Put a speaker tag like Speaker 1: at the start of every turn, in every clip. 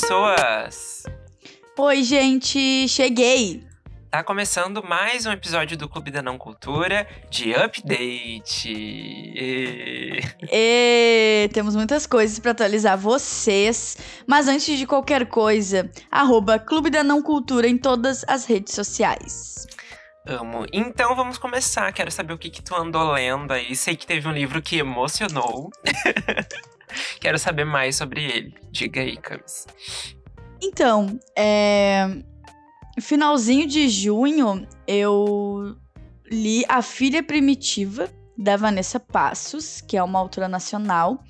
Speaker 1: pessoas!
Speaker 2: Oi, gente, cheguei!
Speaker 1: Tá começando mais um episódio do Clube da Não Cultura de update. E...
Speaker 2: E... Temos muitas coisas para atualizar vocês, mas antes de qualquer coisa, arroba Clube da Não Cultura em todas as redes sociais.
Speaker 1: Amo. Então vamos começar. Quero saber o que, que tu andou lendo aí. Sei que teve um livro que emocionou. Quero saber mais sobre ele. Diga aí, Camis.
Speaker 2: Então, é... finalzinho de junho, eu li A Filha Primitiva, da Vanessa Passos, que é uma autora nacional.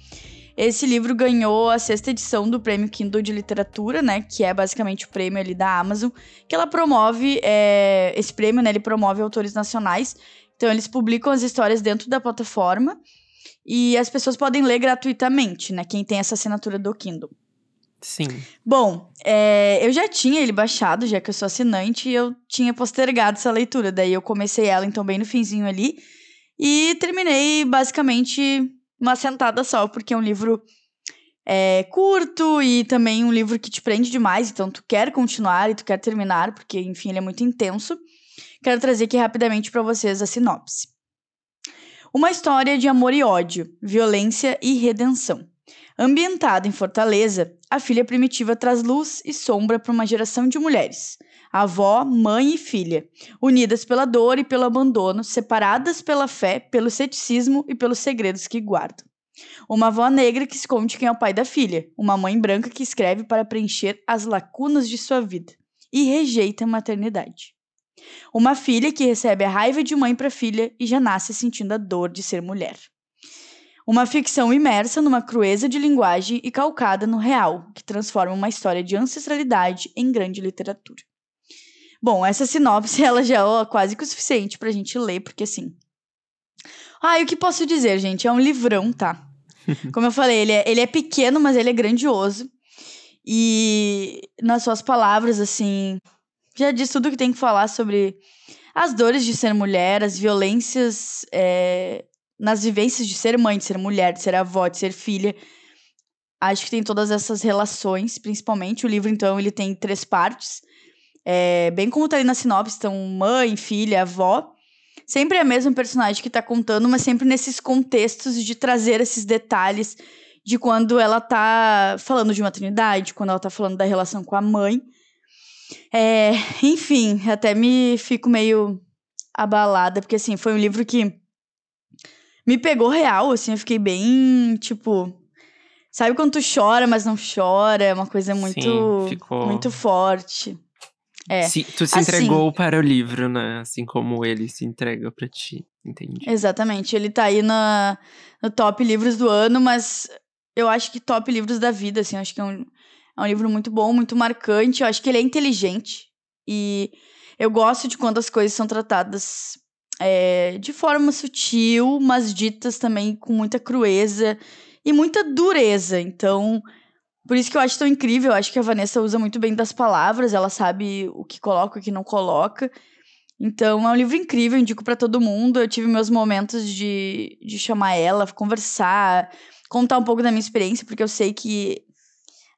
Speaker 2: Esse livro ganhou a sexta edição do Prêmio Kindle de Literatura, né? Que é basicamente o prêmio ali da Amazon, que ela promove. É, esse prêmio, né? Ele promove autores nacionais. Então, eles publicam as histórias dentro da plataforma e as pessoas podem ler gratuitamente, né? Quem tem essa assinatura do Kindle.
Speaker 1: Sim.
Speaker 2: Bom, é, eu já tinha ele baixado, já que eu sou assinante, e eu tinha postergado essa leitura. Daí eu comecei ela, então, bem no finzinho ali. E terminei, basicamente, uma sentada só, porque é um livro é, curto e também um livro que te prende demais. Então, tu quer continuar e tu quer terminar, porque, enfim, ele é muito intenso. Quero trazer aqui rapidamente para vocês a sinopse. Uma história de amor e ódio, violência e redenção. Ambientada em Fortaleza, a filha primitiva traz luz e sombra para uma geração de mulheres. Avó, mãe e filha, unidas pela dor e pelo abandono, separadas pela fé, pelo ceticismo e pelos segredos que guardam. Uma avó negra que esconde quem é o pai da filha, uma mãe branca que escreve para preencher as lacunas de sua vida e rejeita a maternidade. Uma filha que recebe a raiva de mãe para filha e já nasce sentindo a dor de ser mulher. Uma ficção imersa numa crueza de linguagem e calcada no real, que transforma uma história de ancestralidade em grande literatura. Bom, essa sinopse ela já é quase que o suficiente pra gente ler, porque assim. Ah, e o que posso dizer, gente? É um livrão, tá? Como eu falei, ele é, ele é pequeno, mas ele é grandioso. E nas suas palavras, assim, já diz tudo que tem que falar sobre as dores de ser mulher, as violências é, nas vivências de ser mãe, de ser mulher, de ser avó, de ser filha. Acho que tem todas essas relações, principalmente. O livro, então, ele tem três partes. É, bem como tá ali na sinopse, então, mãe, filha, avó. Sempre é a mesma personagem que tá contando, mas sempre nesses contextos de trazer esses detalhes de quando ela tá falando de maternidade, quando ela tá falando da relação com a mãe. É, enfim, até me fico meio abalada, porque assim, foi um livro que me pegou real, assim, eu fiquei bem, tipo. Sabe quando tu chora, mas não chora? É uma coisa muito, Sim, ficou... muito forte. É.
Speaker 1: Se, tu se assim, entregou para o livro, né? Assim como ele se entrega para ti, entendi.
Speaker 2: Exatamente. Ele tá aí na, no top livros do ano, mas eu acho que top livros da vida, assim. Acho que é um, é um livro muito bom, muito marcante. Eu acho que ele é inteligente. E eu gosto de quando as coisas são tratadas é, de forma sutil, mas ditas também com muita crueza e muita dureza. Então, por isso que eu acho tão incrível. Eu acho que a Vanessa usa muito bem das palavras, ela sabe o que coloca e o que não coloca. Então, é um livro incrível, indico para todo mundo. Eu tive meus momentos de, de chamar ela, conversar, contar um pouco da minha experiência, porque eu sei que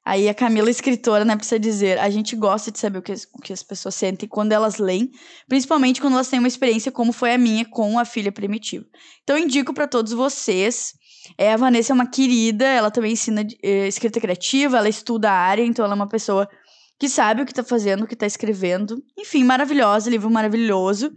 Speaker 2: Aí a Camila, escritora, né, precisa dizer: a gente gosta de saber o que, as, o que as pessoas sentem quando elas leem, principalmente quando elas têm uma experiência como foi a minha com a filha primitiva. Então, indico para todos vocês. É, a Vanessa é uma querida, ela também ensina é, escrita criativa, ela estuda a área, então ela é uma pessoa que sabe o que tá fazendo, o que tá escrevendo. Enfim, maravilhosa, livro maravilhoso.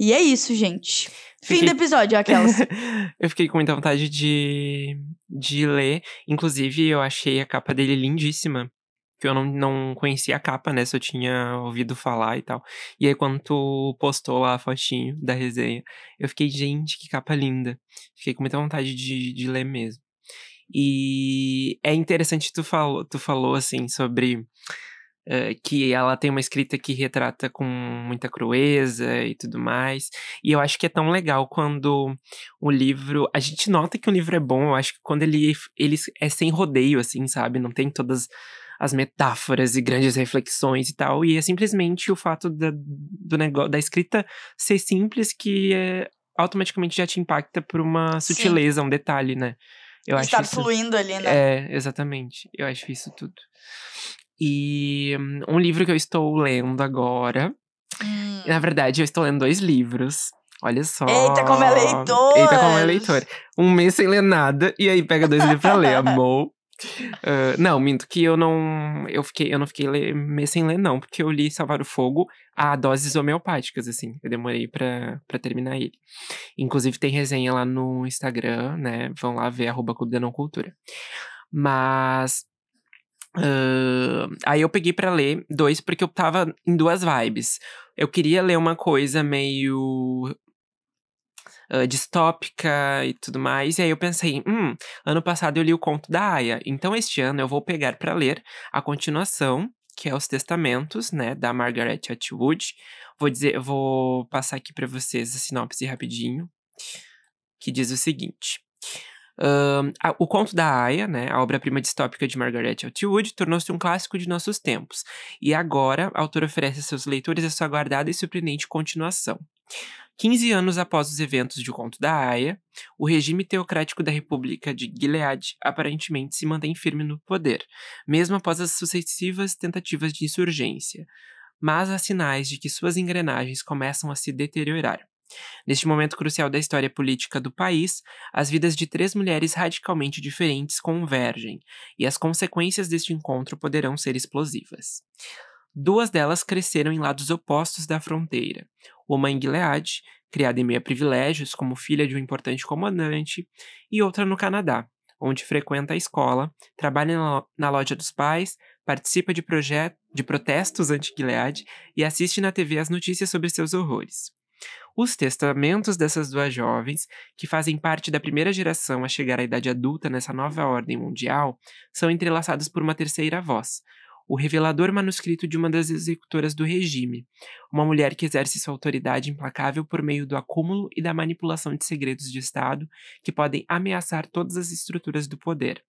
Speaker 2: E é isso, gente. Fiquei... Fim do episódio, aquelas.
Speaker 1: eu fiquei com muita vontade de, de ler. Inclusive, eu achei a capa dele lindíssima. Que eu não, não conhecia a capa, né? Só tinha ouvido falar e tal. E aí, quando tu postou lá a fotinho da resenha, eu fiquei, gente, que capa linda. Fiquei com muita vontade de, de ler mesmo. E é interessante tu falou, tu falou assim sobre Uh, que ela tem uma escrita que retrata com muita crueza e tudo mais. E eu acho que é tão legal quando o livro. A gente nota que o livro é bom, eu acho que quando ele, ele é sem rodeio, assim, sabe? Não tem todas as metáforas e grandes reflexões e tal. E é simplesmente o fato da, do negócio, da escrita ser simples que é, automaticamente já te impacta por uma sutileza, Sim. um detalhe, né? Eu acho
Speaker 2: Estar
Speaker 1: isso...
Speaker 2: fluindo ali, né?
Speaker 1: É, exatamente. Eu acho isso tudo. E um livro que eu estou lendo agora.
Speaker 2: Hum.
Speaker 1: Na verdade, eu estou lendo dois livros. Olha só.
Speaker 2: Eita, como é leitor!
Speaker 1: Eita, como é leitor. Um mês sem ler nada, e aí pega dois livros pra ler, amor. Uh, não, minto que eu não. Eu, fiquei, eu não fiquei ler, mês sem ler, não, porque eu li Salvar o Fogo a doses homeopáticas, assim. Eu demorei pra, pra terminar ele. Inclusive, tem resenha lá no Instagram, né? Vão lá ver, arroba Clube da Não Cultura. Mas. Uh, aí eu peguei para ler dois porque eu tava em duas vibes. Eu queria ler uma coisa meio uh, distópica e tudo mais. E aí eu pensei, hum, ano passado eu li o conto da Aya, então este ano eu vou pegar para ler a continuação, que é Os Testamentos, né, da Margaret Atwood. Vou dizer, vou passar aqui para vocês a sinopse rapidinho, que diz o seguinte. A, o conto da Aya, né, a obra-prima distópica de Margaret Atwood, tornou-se um clássico de nossos tempos. E agora, a autora oferece a seus leitores a sua aguardada e surpreendente continuação. 15 anos após os eventos de O Conto da Aya, o regime teocrático da República de Gilead aparentemente se mantém firme no poder, mesmo após as sucessivas tentativas de insurgência. Mas há sinais de que suas engrenagens começam a se deteriorar. Neste momento crucial da história política do país, as vidas de três mulheres radicalmente diferentes convergem, e as consequências deste encontro poderão ser explosivas. Duas delas cresceram em lados opostos da fronteira. Uma em Gilead, criada em meio a privilégios como filha de um importante comandante, e outra no Canadá, onde frequenta a escola, trabalha na loja dos pais, participa de, de protestos anti-Gilead e assiste na TV as notícias sobre seus horrores. Os testamentos dessas duas jovens, que fazem parte da primeira geração a chegar à idade adulta nessa nova ordem mundial, são entrelaçados por uma terceira voz, o revelador manuscrito de uma das executoras do regime, uma mulher que exerce sua autoridade implacável por meio do acúmulo e da manipulação de segredos de Estado que podem ameaçar todas as estruturas do poder.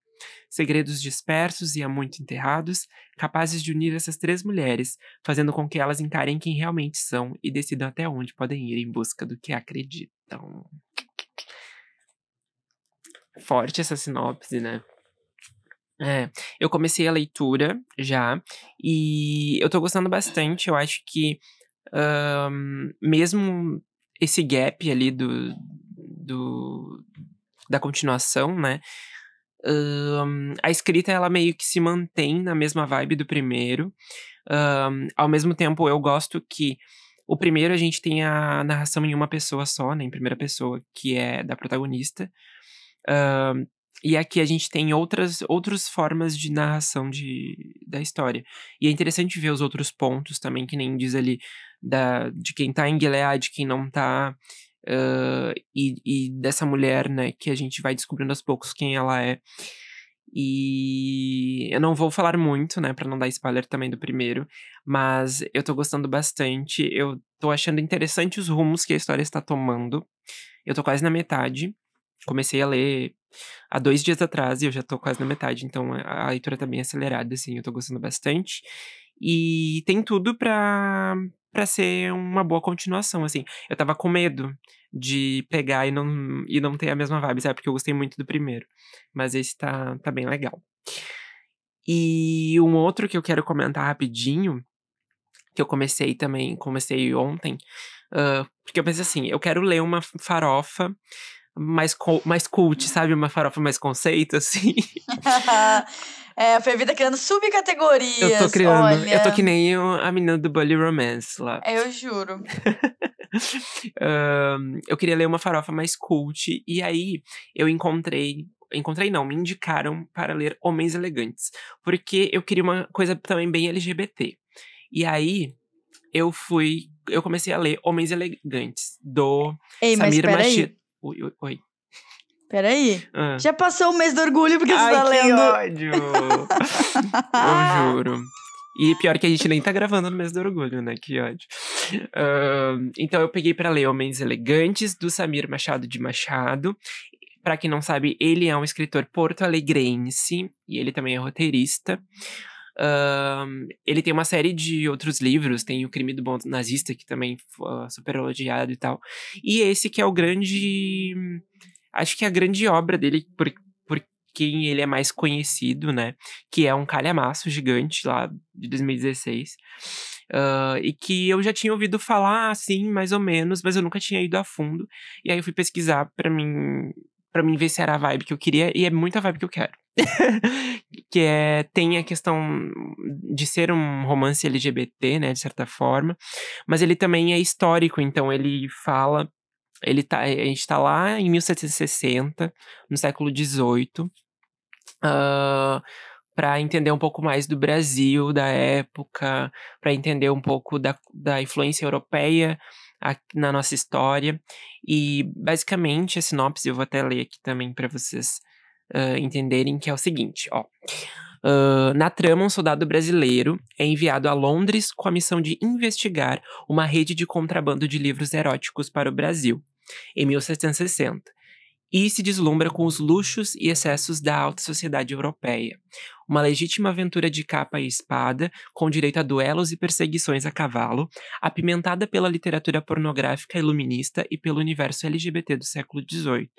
Speaker 1: Segredos dispersos e há muito enterrados, capazes de unir essas três mulheres, fazendo com que elas encarem quem realmente são e decidam até onde podem ir em busca do que acreditam. Forte essa sinopse, né? É, eu comecei a leitura já, e eu tô gostando bastante. Eu acho que mesmo esse gap ali do, do da continuação, né? A escrita ela meio que se mantém na mesma vibe do primeiro. ao mesmo tempo, eu gosto que o primeiro a gente tem a narração em uma pessoa só, né, em primeira pessoa, que é da protagonista. E aqui a gente tem outras, outras formas de narração de, da história. E é interessante ver os outros pontos também, que nem diz ali, da, de quem tá em Gilead, de quem não tá. Uh, e, e dessa mulher, né, que a gente vai descobrindo aos poucos quem ela é. E eu não vou falar muito, né, para não dar spoiler também do primeiro, mas eu tô gostando bastante. Eu tô achando interessante os rumos que a história está tomando. Eu tô quase na metade. Comecei a ler há dois dias atrás e eu já tô quase na metade, então a leitura tá bem acelerada, assim, eu tô gostando bastante. E tem tudo pra, pra ser uma boa continuação, assim. Eu tava com medo de pegar e não, e não ter a mesma vibe, sabe? Porque eu gostei muito do primeiro. Mas esse tá, tá bem legal. E um outro que eu quero comentar rapidinho, que eu comecei também, comecei ontem, uh, porque eu pensei assim, eu quero ler uma farofa mais, mais cult, sabe? Uma farofa mais conceito, assim.
Speaker 2: é, a Fevita criando subcategorias.
Speaker 1: Eu tô criando. Olha... Eu tô que nem a menina do Bully Romance lá.
Speaker 2: É, eu juro.
Speaker 1: um, eu queria ler uma farofa mais cult, e aí eu encontrei encontrei não, me indicaram para ler Homens Elegantes, porque eu queria uma coisa também bem LGBT. E aí eu fui, eu comecei a ler Homens Elegantes do
Speaker 2: Ei, Samir Machida.
Speaker 1: Oi, oi, oi.
Speaker 2: Peraí. Ah. Já passou o mês do orgulho porque
Speaker 1: Ai,
Speaker 2: você tá lendo.
Speaker 1: Que ódio! Eu juro. E pior que a gente nem tá gravando no mês do orgulho, né? Que ódio. Uh, então eu peguei para ler Homens Elegantes, do Samir Machado de Machado. Para quem não sabe, ele é um escritor porto-alegrense e ele também é roteirista. Uh, ele tem uma série de outros livros, tem O Crime do Bom Nazista, que também foi super elogiado e tal. E esse que é o grande. Acho que a grande obra dele, por, por, quem ele é mais conhecido, né? Que é um calhamaço gigante lá de 2016. Uh, e que eu já tinha ouvido falar, assim, mais ou menos, mas eu nunca tinha ido a fundo. E aí eu fui pesquisar para mim para mim ver se era a vibe que eu queria, e é muita vibe que eu quero. que é, tem a questão de ser um romance LGBT, né, de certa forma, mas ele também é histórico, então ele fala, ele tá, a gente tá lá em 1760, no século XVIII, uh, para entender um pouco mais do Brasil da época, para entender um pouco da, da influência europeia na nossa história. E basicamente a sinopse eu vou até ler aqui também para vocês uh, entenderem que é o seguinte, ó. Uh, na trama, um soldado brasileiro é enviado a Londres com a missão de investigar uma rede de contrabando de livros eróticos para o Brasil, em 1760 e se deslumbra com os luxos e excessos da alta sociedade europeia. Uma legítima aventura de capa e espada, com direito a duelos e perseguições a cavalo, apimentada pela literatura pornográfica iluminista e pelo universo LGBT do século XVIII.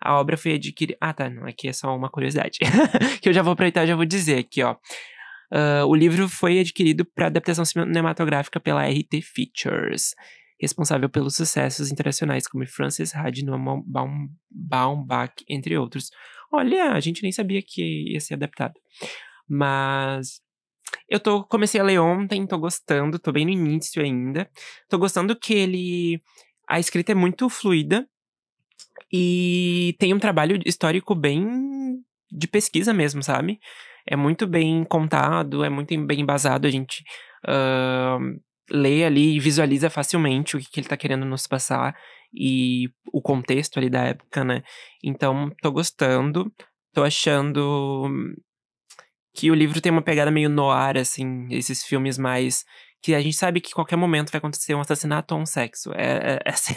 Speaker 1: A obra foi adquirida. Ah, tá, não, aqui é só uma curiosidade. que eu já vou aproveitar e já vou dizer aqui, ó. Uh, o livro foi adquirido para adaptação cinematográfica pela RT Features responsável pelos sucessos internacionais como Frances Ha de Noam Baumbach, entre outros. Olha, a gente nem sabia que ia ser adaptado. Mas eu tô comecei a ler ontem, tô gostando, tô bem no início ainda. Tô gostando que ele a escrita é muito fluida e tem um trabalho histórico bem de pesquisa mesmo, sabe? É muito bem contado, é muito bem embasado. A gente uh, lê ali e visualiza facilmente o que, que ele tá querendo nos passar e o contexto ali da época, né? Então, tô gostando, tô achando que o livro tem uma pegada meio noir, assim, esses filmes mais. que a gente sabe que qualquer momento vai acontecer um assassinato ou um sexo. É, é essa é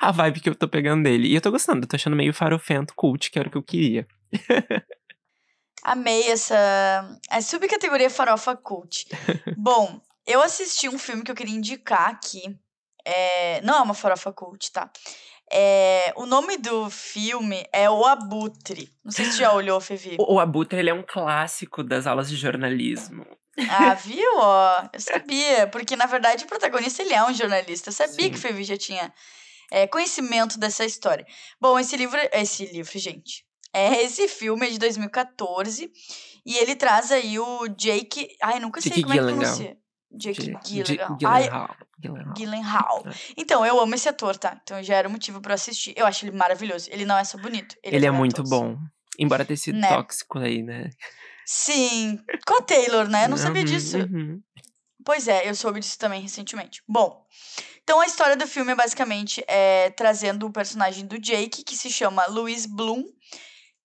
Speaker 1: a vibe que eu tô pegando dele. E eu tô gostando, tô achando meio farofento cult, que era o que eu queria.
Speaker 2: Amei essa a subcategoria farofa cult. Bom, eu assisti um filme que eu queria indicar aqui. É... Não é uma farofa cult, tá? É... O nome do filme é O Abutre. Não sei se você já olhou, Fevi.
Speaker 1: O, o Abutre, ele é um clássico das aulas de jornalismo.
Speaker 2: Ah, viu? Ó, eu sabia. Porque, na verdade, o protagonista, ele é um jornalista. Eu sabia Sim. que o Fevi já tinha é, conhecimento dessa história. Bom, esse livro... Esse livro, gente. É, esse filme é de 2014. E ele traz aí o Jake... Ai, nunca sei Jake como é que pronuncia. Jake Gyllenhaal. Gyllenhaal. Gyllenhaal. É. Então, eu amo esse ator, tá? Então já era motivo para assistir. Eu acho ele maravilhoso. Ele não é só bonito.
Speaker 1: Ele, ele é, é muito bom. Embora tenha sido né? tóxico aí, né?
Speaker 2: Sim. Com a Taylor, né? Eu não sabia uhum, disso. Uhum. Pois é, eu soube disso também recentemente. Bom, então a história do filme é basicamente é, trazendo o personagem do Jake, que se chama Louis Bloom,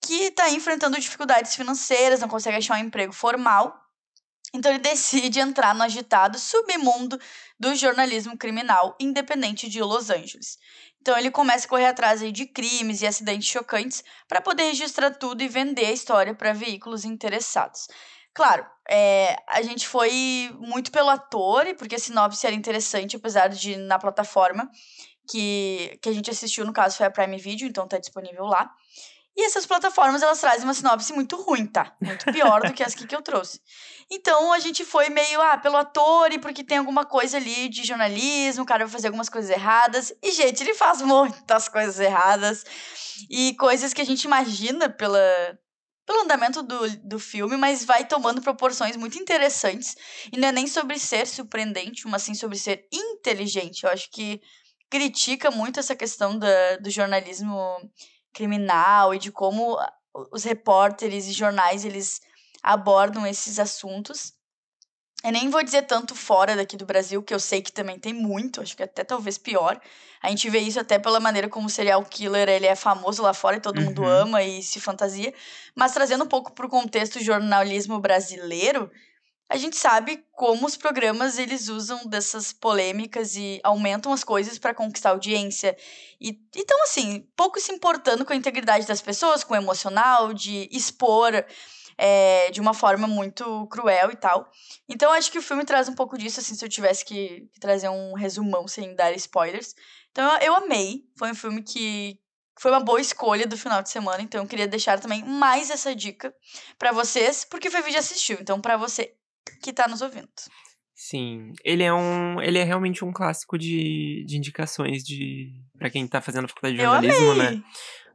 Speaker 2: que tá enfrentando dificuldades financeiras, não consegue achar um emprego formal. Então ele decide entrar no agitado submundo do jornalismo criminal independente de Los Angeles. Então ele começa a correr atrás de crimes e acidentes chocantes para poder registrar tudo e vender a história para veículos interessados. Claro, é, a gente foi muito pelo ator, porque a sinopse era interessante, apesar de na plataforma que, que a gente assistiu, no caso foi a Prime Video, então tá disponível lá. E essas plataformas, elas trazem uma sinopse muito ruim, tá? Muito pior do que as que eu trouxe. Então, a gente foi meio, ah, pelo ator e porque tem alguma coisa ali de jornalismo, o cara vai fazer algumas coisas erradas. E, gente, ele faz muitas coisas erradas. E coisas que a gente imagina pela, pelo andamento do, do filme, mas vai tomando proporções muito interessantes. E não é nem sobre ser surpreendente, mas sim sobre ser inteligente. Eu acho que critica muito essa questão da, do jornalismo criminal e de como os repórteres e jornais eles abordam esses assuntos. Eu nem vou dizer tanto fora daqui do Brasil, que eu sei que também tem muito, acho que até talvez pior. A gente vê isso até pela maneira como o serial killer ele é famoso lá fora e todo uhum. mundo ama e se fantasia. Mas trazendo um pouco para o contexto jornalismo brasileiro, a gente sabe como os programas eles usam dessas polêmicas e aumentam as coisas para conquistar audiência. E então assim, pouco se importando com a integridade das pessoas, com o emocional, de expor é, de uma forma muito cruel e tal. Então acho que o filme traz um pouco disso, assim, se eu tivesse que, trazer um resumão sem dar spoilers. Então eu, eu amei. Foi um filme que foi uma boa escolha do final de semana, então eu queria deixar também mais essa dica para vocês, porque foi vídeo assistiu, então para você que tá nos ouvindo.
Speaker 1: Sim, ele é um, ele é realmente um clássico de, de indicações de para quem tá fazendo faculdade de jornalismo, né?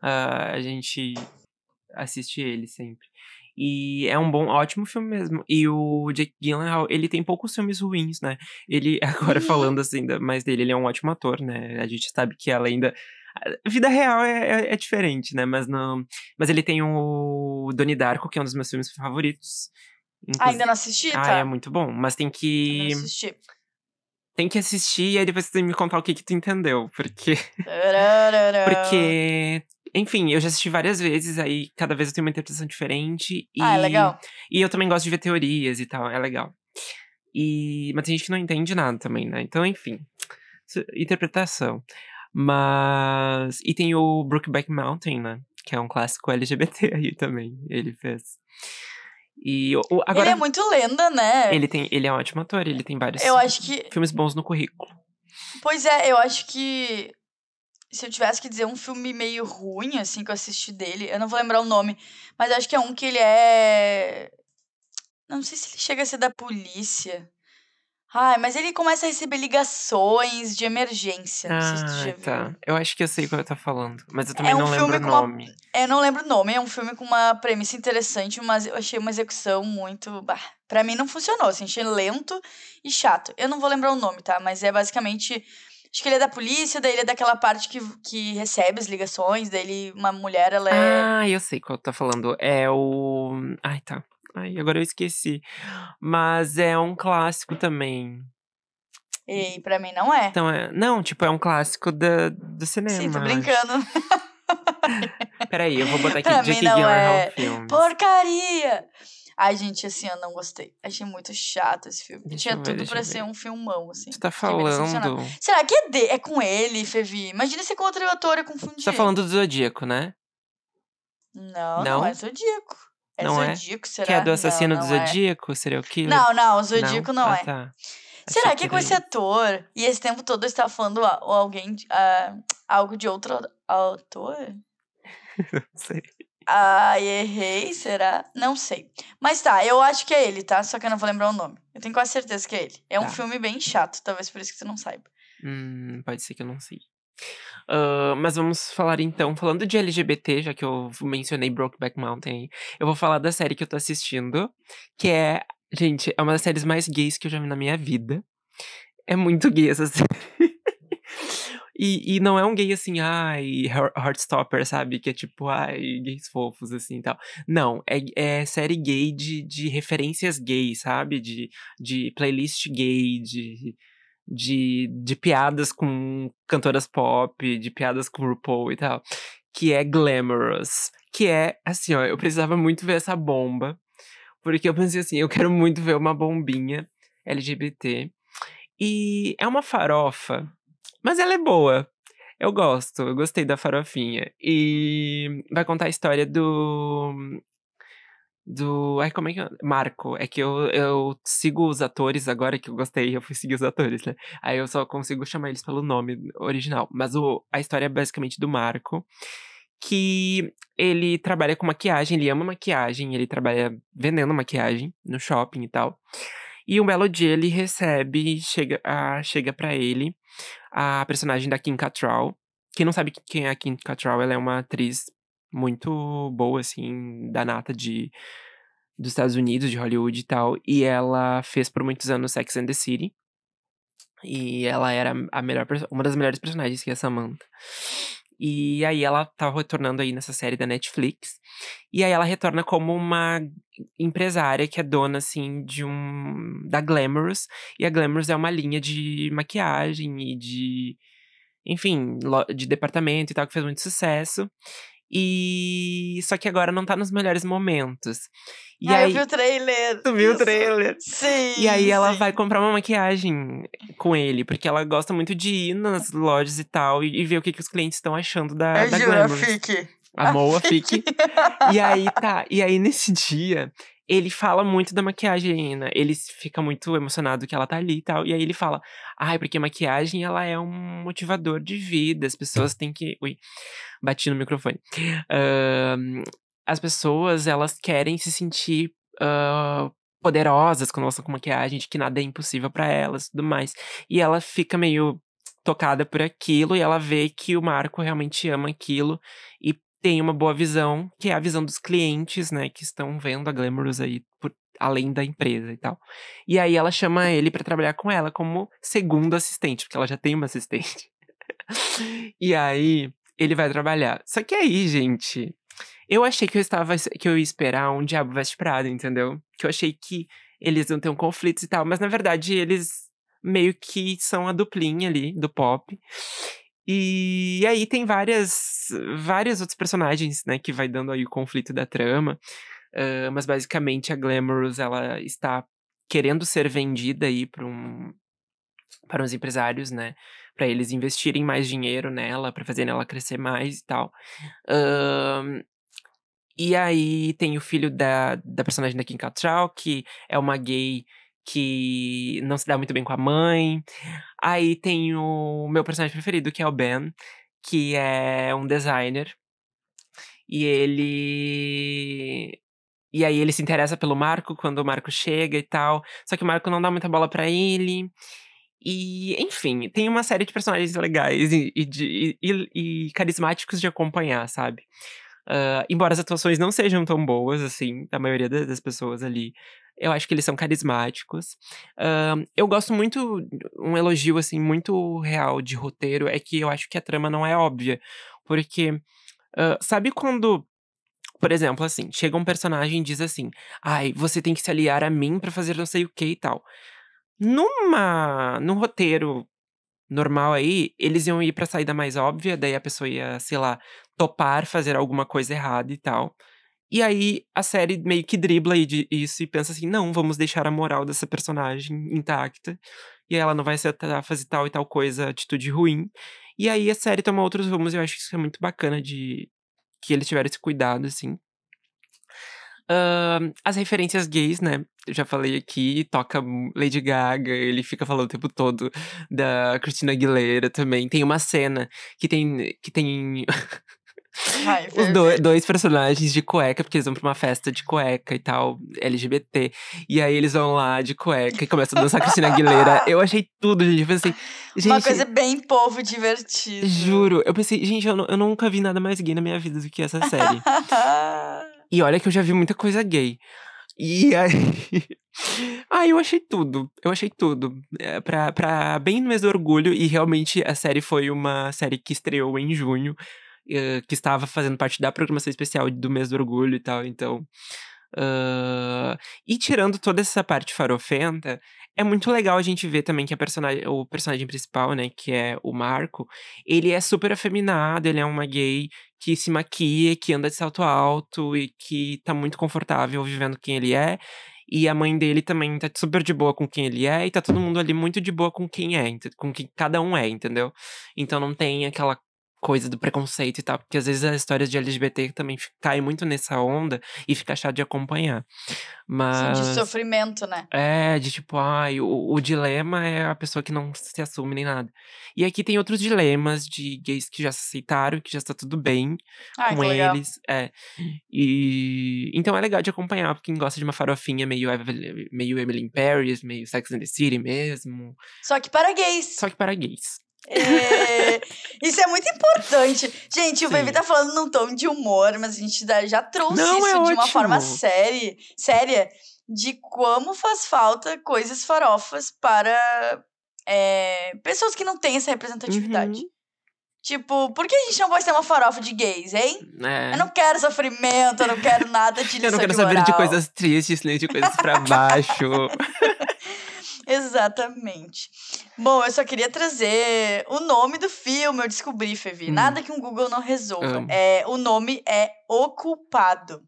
Speaker 1: Ah, a gente assiste ele sempre. E é um bom, ótimo filme mesmo. E o Jake Gyllenhaal, ele tem poucos filmes ruins, né? Ele, agora
Speaker 2: Uhum.
Speaker 1: falando assim mais dele, ele é um ótimo ator, né? A gente sabe que ela ainda. A vida real é, é- é diferente, né? Mas, não, mas ele tem o Donnie Darko, que é um dos meus filmes favoritos.
Speaker 2: Ah,
Speaker 1: Inclusive-
Speaker 2: ainda não assisti,
Speaker 1: Ah,
Speaker 2: tá?
Speaker 1: é muito bom. Mas tem que.
Speaker 2: não assisti.
Speaker 1: Tem que assistir e aí depois você tem que me contar o que, que tu entendeu. Porque. Porque. Enfim, eu já assisti várias vezes, aí cada vez eu tenho uma interpretação diferente. E,
Speaker 2: Ah, é legal.
Speaker 1: E eu também gosto de ver teorias e tal, é legal. E, mas tem gente que não entende nada também, né? Então, enfim. Interpretação. Mas. E tem o Brookback Mountain, né? Que é um clássico LGBT aí também. Ele fez. E o, agora.
Speaker 2: Ele é muito lenda, né?
Speaker 1: ele tem, ele é um ótimo ator, ele tem vários
Speaker 2: Eu acho que.
Speaker 1: filmes bons no currículo.
Speaker 2: Pois é, eu acho que. Se eu tivesse que dizer um filme meio ruim, assim, que eu assisti dele, eu não vou lembrar o nome, mas acho que é um que ele é. Não sei se ele chega a ser da polícia. Ai, mas ele começa a receber ligações de emergência. Não sei se tu já
Speaker 1: Ah,
Speaker 2: viu.
Speaker 1: tá. Eu acho que eu sei qual eu tô falando. Mas eu também
Speaker 2: um
Speaker 1: não lembro o
Speaker 2: com uma-
Speaker 1: nome.
Speaker 2: É, Eu não lembro o nome, é um filme com uma premissa interessante, mas eu achei uma execução muito. Bah, pra mim não funcionou, assim, achei lento e chato. Eu não vou lembrar o nome, tá? Mas é basicamente. Acho que ele é da polícia, daí ele é daquela parte que, que recebe as ligações, daí ele, uma mulher, ela é.
Speaker 1: Ah, eu sei qual tá falando. É o. Ai, tá. Ai, agora eu esqueci. Mas é um clássico também.
Speaker 2: E pra mim não é.
Speaker 1: Então é. Não, tipo, é um clássico da, do cinema.
Speaker 2: Sim, tô brincando.
Speaker 1: Peraí, eu vou botar aqui
Speaker 2: Pra
Speaker 1: Jake
Speaker 2: não
Speaker 1: Gyllenhaal
Speaker 2: é.
Speaker 1: Filmes.
Speaker 2: Porcaria! Ai, gente, assim, eu não gostei. Achei muito chato esse filme.
Speaker 1: Deixa
Speaker 2: Tinha
Speaker 1: ver,
Speaker 2: tudo pra
Speaker 1: eu
Speaker 2: ser
Speaker 1: ver.
Speaker 2: um filmão, assim.
Speaker 1: Você tá falando.
Speaker 2: Será que é, de... é com ele, Fevi? Imagina se é com outro ator, eu confundi.
Speaker 1: Você tá falando do Zodíaco, né?
Speaker 2: Não, não,
Speaker 1: Não?
Speaker 2: é Zodíaco. É
Speaker 1: Não é?
Speaker 2: Zodíaco, será?
Speaker 1: Que é do assassino
Speaker 2: não,
Speaker 1: do
Speaker 2: não é.
Speaker 1: Zodíaco, serial killer?
Speaker 2: Não, não, o Zodíaco não,
Speaker 1: Ah,
Speaker 2: é.
Speaker 1: Tá.
Speaker 2: Será
Speaker 1: Achei
Speaker 2: que é com esse ator? E esse tempo todo está falando alguém, ah, algo de outro autor?
Speaker 1: Não sei.
Speaker 2: Ai, errei, será? Não sei. Mas tá, eu acho que é ele, tá? Só que eu não vou lembrar o nome. Eu tenho quase certeza que é ele. É um
Speaker 1: Tá.
Speaker 2: filme bem chato, talvez por isso que você não saiba.
Speaker 1: Hum, pode ser que eu não sei. Ah, mas vamos falar então, falando de LGBT, já que eu mencionei Brokeback Mountain, eu vou falar da série que eu tô assistindo, que é, gente, é uma das séries mais gays que eu já vi na minha vida. É muito gay essa série. E, e não é um gay assim, ai, Heart- Heartstopper, sabe? Que é tipo, ai, gays fofos, assim e tal. Não, é, é série gay de, de referências gays, sabe? De, de playlist gay, de, de, de piadas com cantoras pop, de piadas com RuPaul e tal. Que é Glamorous. Que é, assim, ó, eu precisava muito ver essa bomba. Porque eu pensei assim, eu quero muito ver uma bombinha LGBT. E é uma farofa, mas ela é boa. Eu gosto, eu gostei da farofinha. E vai contar a história do. Do. Ai, como é que é? Marco. É que eu, eu sigo os atores agora que eu gostei, eu fui seguir os atores, né? Aí eu só consigo chamar eles pelo nome original. Mas o, a história é basicamente do Marco. Que ele trabalha com maquiagem, ele ama maquiagem, ele trabalha vendendo maquiagem no shopping e tal. E um belo dia ele recebe, chega, a, chega para ele a personagem da Kim Cattrall. Quem não sabe quem é a Kim Cattrall, ela é uma atriz muito boa, assim, da nata de, dos Estados Unidos, de Hollywood e tal. E ela fez por muitos anos Sex and the City. E ela era a melhor, uma das melhores personagens que é a Samantha. E aí ela tá retornando aí nessa série da Netflix. E aí ela retorna como uma empresária que é dona, assim, de um... da Glamorous. E a Glamorous é uma linha de maquiagem e de... Enfim, de departamento e tal, que fez muito sucesso. E... Só que agora não tá nos melhores momentos. E
Speaker 2: ah,
Speaker 1: aí...
Speaker 2: eu vi o trailer.
Speaker 1: Tu viu o trailer?
Speaker 2: Sim.
Speaker 1: E aí ela
Speaker 2: sim.
Speaker 1: vai comprar uma maquiagem com ele, porque ela gosta muito de ir nas lojas e tal e, e ver o que, que os clientes estão achando da,
Speaker 2: Eu
Speaker 1: da
Speaker 2: juro, a
Speaker 1: Glamorous.
Speaker 2: Fique.
Speaker 1: Amou a Fique. E aí tá, e aí nesse dia, ele fala muito da maquiagem, né? Ele fica muito emocionado que ela tá ali e tal. E aí ele fala: Ai, porque maquiagem ela é um motivador de vida. As pessoas têm que. Ui, bati no microfone. Uh, as pessoas, elas querem se sentir. Uh, poderosas quando elas estão com maquiagem, de que nada é impossível para elas tudo mais. E ela fica meio tocada por aquilo e ela vê que o Marco realmente ama aquilo e tem uma boa visão, que é a visão dos clientes, né, que estão vendo a Glamorous aí por além da empresa e tal. E aí ela chama ele para trabalhar com ela como segundo assistente, porque ela já tem uma assistente. e aí ele vai trabalhar. Só que aí, gente, eu achei que eu estava que eu ia esperar um Diabo Veste Prada, entendeu? Que eu achei que eles iam ter um conflito e tal, mas na verdade eles meio que são a duplinha ali do pop. E aí tem várias, várias outros personagens, né, que vai dando aí o conflito da trama. Uh, mas basicamente a Glamorous, ela está querendo ser vendida aí para um para os empresários, né, para eles investirem mais dinheiro nela, para fazer ela crescer mais e tal. E aí tem o filho da, da personagem da Kim Cattrall, que é uma gay que não se dá muito bem com a mãe. Aí tem o meu personagem preferido, que é o Ben, que é um designer. E ele. E aí ele se interessa pelo Marco quando o Marco chega e tal. Só que o Marco não dá muita bola para ele. E, enfim, tem uma série de personagens legais e, e, de, e, e carismáticos de acompanhar, sabe? Uh, embora as atuações não sejam tão boas, assim, da maioria das pessoas ali. Eu acho que eles são carismáticos. Eu gosto muito, um elogio, assim, muito real de roteiro é que eu acho que a trama não é óbvia. Porque, uh, sabe quando por exemplo, assim, chega um personagem e diz assim: ai, você tem que se aliar a mim para fazer não sei o que e tal. Numa. Num roteiro normal aí, eles iam ir pra saída mais óbvia, daí a pessoa ia, sei lá, topar fazer alguma coisa errada e tal. E aí a série meio que dribla isso e pensa assim: não, vamos deixar a moral dessa personagem intacta. E ela não vai fazer tal e tal coisa, atitude ruim. E aí a série toma outros rumos e eu acho que isso é muito bacana de que eles tiveram esse cuidado, assim. Uh, as referências gays, né? Eu já falei aqui, toca Lady Gaga, ele fica falando o tempo todo da Christina Aguilera também. Tem uma cena que tem. que tem. Ai, Os do, dois personagens de cueca, porque eles vão pra uma festa de cueca e tal, LGBT. E aí eles vão lá de cueca e começam a dançar Cristina Aguilera. Eu achei tudo, gente. Eu pensei, gente.
Speaker 2: Uma coisa bem povo divertido.
Speaker 1: Juro. Eu pensei, gente, eu, eu nunca vi nada mais gay na minha vida do que essa série. e olha que eu já vi muita coisa gay. E aí. ah, eu achei tudo. Eu achei tudo. É, pra, pra bem no mês do orgulho. E realmente a série foi uma série que estreou em junho. Uh, que estava fazendo parte da programação especial do mês do orgulho e tal. Então. Uh, e tirando toda essa parte farofenta, é muito legal a gente ver também que a personagem, o personagem principal, né, que é o Marco, ele é super afeminado, ele é uma gay que se maquia, que anda de salto alto e que tá muito confortável vivendo quem ele é. E a mãe dele também tá super de boa com quem ele é, e tá todo mundo ali muito de boa com quem é, com quem cada um é, entendeu? Então não tem aquela coisa do preconceito e tal, porque às vezes as histórias de LGBT também caem muito nessa onda e fica chato de acompanhar. Mas.
Speaker 2: Sim, de sofrimento, né?
Speaker 1: É, de tipo, ai, o, o, dilema é a pessoa que não se assume nem nada. E aqui tem outros dilemas de gays que já se aceitaram, que já está tudo bem
Speaker 2: ai,
Speaker 1: com
Speaker 2: eles.
Speaker 1: É. E. Então é legal de acompanhar, porque quem gosta de uma farofinha meio, meio Emily in Paris, meio Sex and the City mesmo.
Speaker 2: Só que para gays.
Speaker 1: Só que para gays.
Speaker 2: É, isso é muito importante. Gente, o Baby tá falando num tom de humor, mas a gente já trouxe
Speaker 1: Não,
Speaker 2: isso
Speaker 1: é
Speaker 2: de
Speaker 1: ótimo.
Speaker 2: uma forma séria, séria de como faz falta coisas farofas para é, pessoas que não têm essa representatividade.
Speaker 1: Uhum.
Speaker 2: Tipo, por que a gente não pode ter uma farofa de gays, hein?
Speaker 1: É.
Speaker 2: Eu não quero sofrimento, eu não quero nada de
Speaker 1: Eu não quero de saber
Speaker 2: moral.
Speaker 1: de coisas tristes, nem de coisas pra baixo.
Speaker 2: Exatamente. Bom, eu só queria trazer o nome do filme, eu descobri, Fevi.
Speaker 1: Hum.
Speaker 2: Nada que um Google não resolva.
Speaker 1: Amo.
Speaker 2: É, o nome é O Culpado.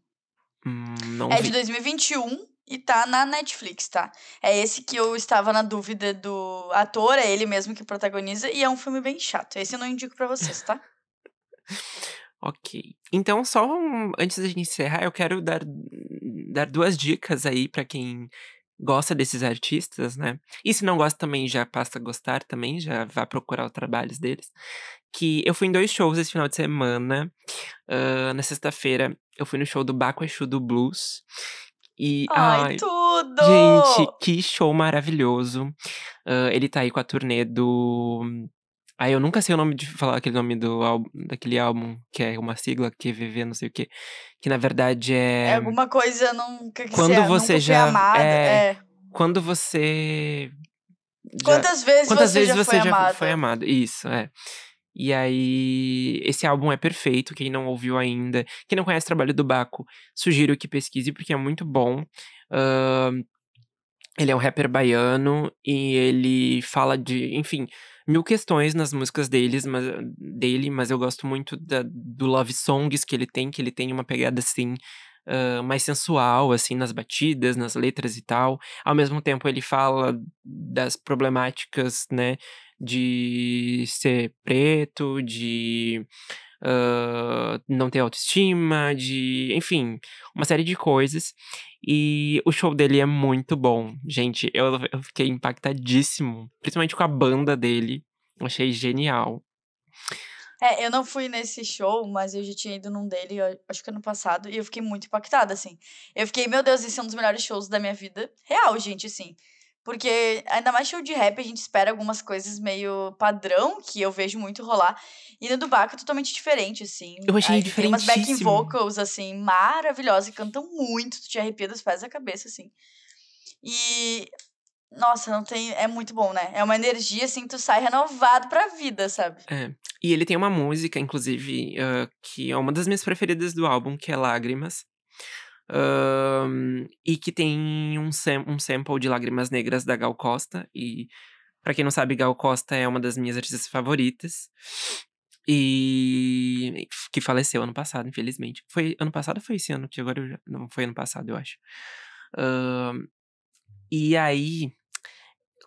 Speaker 1: Hum,
Speaker 2: É
Speaker 1: vi.
Speaker 2: de 2021 e tá na Netflix, tá? É esse que eu estava na dúvida do ator, é ele mesmo que protagoniza, e é um filme bem chato. Esse eu não indico pra vocês, tá?
Speaker 1: Ok. Então, só um- antes da gente encerrar, eu quero dar, dar duas dicas aí para quem gosta desses artistas, né? E se não gosta também, já passa a gostar também, já vá procurar os trabalhos deles. Que eu fui em dois shows esse final de semana. Uh, na sexta-feira, eu fui no show do Baco Exu do Blues. E,
Speaker 2: ai, ai, tudo!
Speaker 1: Gente, que show maravilhoso. Uh, ele tá aí com a turnê do. Aí eu nunca sei o nome de falar aquele nome do álbum, daquele álbum, que é uma sigla, QVV, não sei o quê. Que na verdade é.
Speaker 2: É alguma coisa nunca que
Speaker 1: Quando você
Speaker 2: nunca
Speaker 1: já.
Speaker 2: amada,
Speaker 1: é,
Speaker 2: é.
Speaker 1: Quando você. já-
Speaker 2: Quantas vezes
Speaker 1: Quantas
Speaker 2: você
Speaker 1: vezes
Speaker 2: já
Speaker 1: você
Speaker 2: foi
Speaker 1: já
Speaker 2: amada?
Speaker 1: foi amado? Isso, é. E aí, esse álbum é perfeito. Quem não ouviu ainda, quem não conhece o trabalho do Baco, sugiro que pesquise, porque é muito bom. Ahn, ele é um rapper baiano e ele fala de, enfim, mil questões nas músicas deles, mas, dele, mas eu gosto muito da- do love songs que ele tem, que ele tem uma pegada assim. ah, mais sensual, assim, nas batidas, nas letras e tal. Ao mesmo tempo, ele fala das problemáticas, né, de ser preto, de ah, não ter autoestima, de. Enfim, uma série de coisas. E o show dele é muito bom. Gente, eu, eu fiquei impactadíssimo. Principalmente com a banda dele. Achei genial.
Speaker 2: É, eu não fui nesse show, mas eu já tinha ido num dele, acho que ano passado, e eu fiquei muito impactada, assim. Eu fiquei, meu Deus, esse é um dos melhores shows da minha vida. Real, gente, assim. Porque, ainda mais show de rap, a gente espera algumas coisas meio padrão, que eu vejo muito rolar. E no do Baco é totalmente diferente, assim.
Speaker 1: Eu achei
Speaker 2: Aí Tem umas backing vocals, assim, maravilhosas, e cantam muito, tu te arrepia dos pés da cabeça, assim. E. Nossa, não tem. É muito bom, né? É uma energia, assim, que tu sai renovado pra vida, sabe?
Speaker 1: É. E ele tem uma música, inclusive, ah, que é uma das minhas preferidas do álbum, que é Lágrimas. E que tem um, sam um sample de Lágrimas Negras da Gal Costa. E, pra quem não sabe, Gal Costa é uma das minhas artistas favoritas. E que faleceu ano passado, infelizmente. Foi ano passado ou foi esse ano? Que agora eu já... Não, foi ano passado, eu acho. E aí,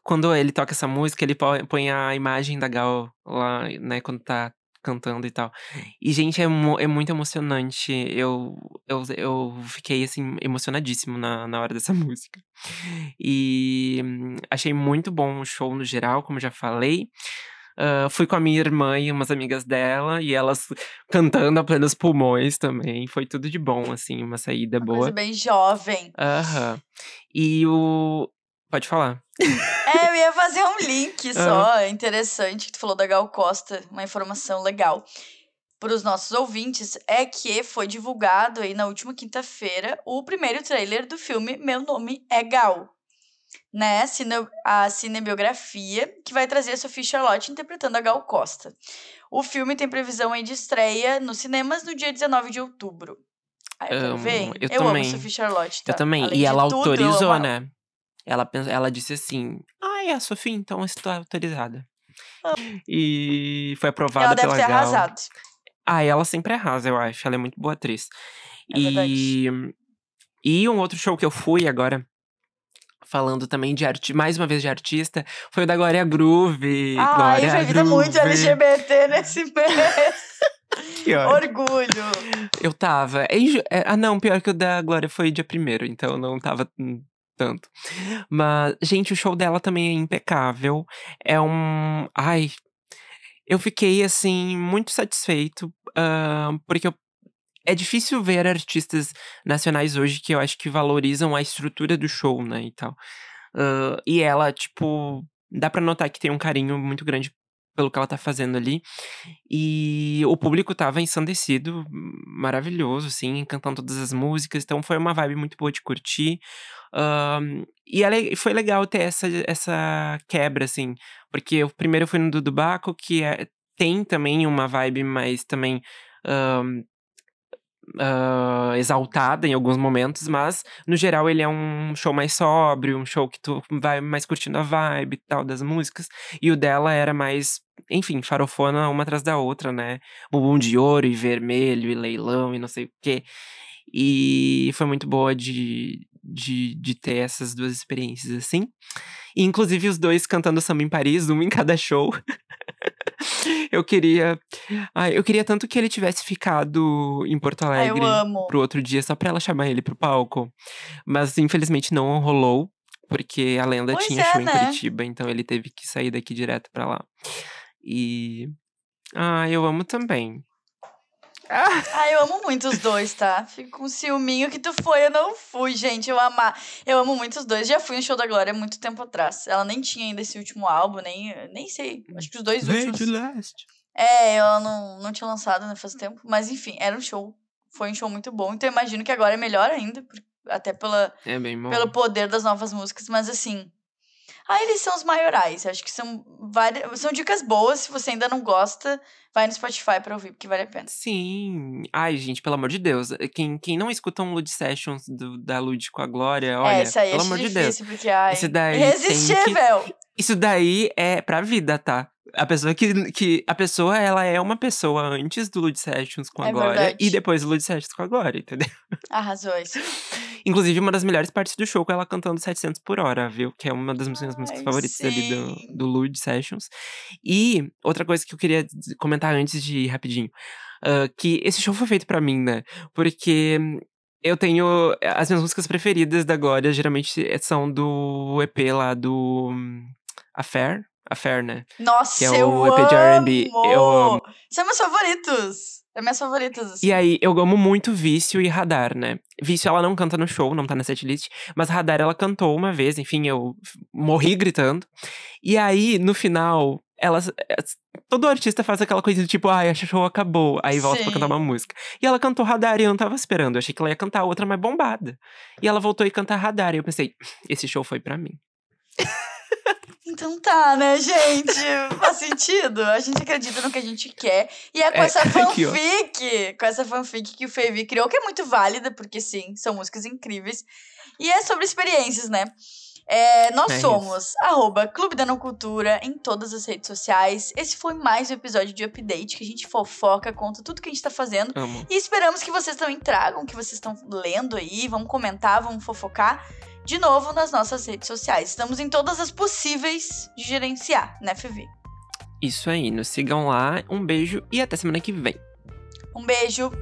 Speaker 1: quando ele toca essa música, ele põe a imagem da Gal lá, né, quando tá cantando e tal. E, gente, é, é muito emocionante. Eu, eu, eu fiquei, assim, emocionadíssimo na, na hora dessa música. E achei muito bom o show no geral, como já falei. Ah, fui com a minha irmã e umas amigas dela, e elas cantando a plenos pulmões também. Foi tudo de bom, assim, uma saída
Speaker 2: Uma
Speaker 1: boa.
Speaker 2: coisa bem jovem.
Speaker 1: Aham. E o. Pode falar.
Speaker 2: É, eu ia fazer um link só interessante que tu falou da Gal Costa, uma informação legal para os nossos ouvintes é que foi divulgado aí na última quinta-feira o primeiro trailer do filme Meu Nome é Gal. Né, a cinebiografia que vai trazer a Sophie Charlotte interpretando a Gal Costa. O filme tem previsão aí de estreia nos cinemas no dia 19 de outubro. Eu quero
Speaker 1: Amo,
Speaker 2: ver.
Speaker 1: eu
Speaker 2: amo
Speaker 1: também.
Speaker 2: Sophie Charlotte, tá?
Speaker 1: Eu também.
Speaker 2: Além
Speaker 1: e ela
Speaker 2: tudo, eu
Speaker 1: autorizou,
Speaker 2: amo
Speaker 1: né? Ela, ela disse assim: Ah, é a Sofia, então está autorizada. E foi aprovada
Speaker 2: Ela deve
Speaker 1: pela
Speaker 2: ter
Speaker 1: Gal.
Speaker 2: arrasado.
Speaker 1: Ah, ela sempre arrasa, eu acho. Ela é muito boa atriz.
Speaker 2: É
Speaker 1: e, e um outro show que eu fui agora, falando também de arte, mais uma vez de artista, foi o da Glória Groove.
Speaker 2: Ai,
Speaker 1: Glória
Speaker 2: foi vida muito. LGBT nesse mês.
Speaker 1: Que.
Speaker 2: Orgulho.
Speaker 1: Eu tava. É é- ah, não, pior que o da Glória foi dia primeiro, então não tava hum, tanto. Mas, gente, o show dela também é impecável. É um. Ai. Eu fiquei, assim, muito satisfeito, ah, porque eu- é difícil ver artistas nacionais hoje que eu acho que valorizam a estrutura do show, né, e tal. Ah, e ela, tipo, dá pra notar que tem um carinho muito grande pelo que ela tá fazendo ali. E o público tava ensandecido, maravilhoso, assim, cantando todas as músicas. Então foi uma vibe muito boa de curtir. Ahn, e é foi legal ter essa, essa quebra, assim. Porque eu primeiro fui no Dudu Baco, que é- tem também uma vibe mais também. ahn, ah, exaltada em alguns momentos, mas no geral ele é um show mais sóbrio, um show que tu vai mais curtindo a vibe e tal das músicas. E o dela era mais, enfim, farofona uma atrás da outra, né? Bumbum de ouro e vermelho e leilão e não sei o quê. E foi muito boa de, de, de ter essas duas experiências assim. E, inclusive os dois cantando samba em Paris, um em cada show. Eu queria Ai, eu queria tanto que ele tivesse ficado em Porto
Speaker 2: Ai,
Speaker 1: Alegre
Speaker 2: amo.
Speaker 1: pro outro dia, só pra ela chamar ele pro palco. Mas infelizmente não rolou, porque a lenda
Speaker 2: Pois
Speaker 1: tinha
Speaker 2: é,
Speaker 1: show em
Speaker 2: né?
Speaker 1: Curitiba, então ele teve que sair daqui direto pra lá. E. Ah, eu amo também. Ah,
Speaker 2: Ai, eu amo muito os dois, tá? Fico com ciúminho que tu foi, eu não fui, gente. Eu amar. Eu amo muito os dois. Já fui no show da Glória há muito tempo atrás. Ela nem tinha ainda esse último álbum, nem, nem sei. Acho que os dois últimos.
Speaker 1: Last.
Speaker 2: É, ela não, não tinha lançado né, faz tempo. Mas enfim, era um show. Foi um show muito bom. Então eu imagino que agora é melhor ainda. Até pela,
Speaker 1: É
Speaker 2: pelo poder das novas músicas. Mas assim. Ah, eles são os maiorais. Acho que são várias. São dicas boas. Se você ainda não gosta, vai no Spotify pra ouvir, porque vale a pena.
Speaker 1: Sim. Ai, gente, pelo amor de Deus. Quem, quem não escuta um Lud Sessions do- da Lud com a Glória, olha,
Speaker 2: é, isso aí
Speaker 1: pelo
Speaker 2: acho
Speaker 1: amor de Deus.
Speaker 2: difícil, porque ai,
Speaker 1: Esse daí tem que-
Speaker 2: irresistível.
Speaker 1: Isso daí é pra vida, tá? A pessoa que, que. A pessoa, ela é uma pessoa antes do Lud Sessions com a
Speaker 2: É
Speaker 1: Glória
Speaker 2: verdade.
Speaker 1: e depois do Lud Sessions com a Glória, entendeu?
Speaker 2: Arrasou isso.
Speaker 1: Inclusive, uma das melhores partes do show é ela cantando 700 por hora, viu? Que é uma das minhas
Speaker 2: Ai,
Speaker 1: músicas favoritas ali do, do Lud Sessions. E outra coisa que eu queria comentar antes de ir rapidinho. ah, que esse show foi feito pra mim, né? Porque eu tenho. As minhas músicas preferidas da Glória geralmente são do EP lá do. Affair? Affair, né?
Speaker 2: Nossa,
Speaker 1: Que é
Speaker 2: eu
Speaker 1: o EP de R&B. Eu amo.
Speaker 2: São meus favoritos. É minhas favoritas, assim.
Speaker 1: E aí, eu amo muito Vício e Radar, né? Vício ela não canta no show, não tá na setlist, mas Radar ela cantou uma vez, enfim, eu morri gritando. E aí, no final, ela. Todo artista faz aquela coisa do tipo, ai, a show acabou. Aí volta pra cantar uma
Speaker 2: Sim.
Speaker 1: música. E ela cantou Radar e eu não tava esperando. Eu achei que ela ia cantar outra mais bombada. E ela voltou e cantar Radar. E eu pensei, esse show foi pra mim.
Speaker 2: Então tá, né, gente? Faz sentido. A gente acredita no que a gente quer. E é com
Speaker 1: É,
Speaker 2: essa
Speaker 1: aqui,
Speaker 2: fanfic, com essa fanfic que o Fevi criou, que é muito válida, porque sim, são músicas incríveis. E é sobre experiências, né? É, nós
Speaker 1: É isso.
Speaker 2: somos arroba Clube da Não Cultura em todas as redes sociais. Esse foi mais um episódio de update que a gente fofoca, conta tudo que a gente tá fazendo.
Speaker 1: Amo.
Speaker 2: E esperamos que vocês também tragam o que vocês estão lendo aí. Vamos comentar, vamos fofocar de novo nas nossas redes sociais. Estamos em todas as possíveis de gerenciar, né, Fevi?
Speaker 1: Isso aí, nos sigam lá. Um beijo e até semana que vem.
Speaker 2: Um beijo.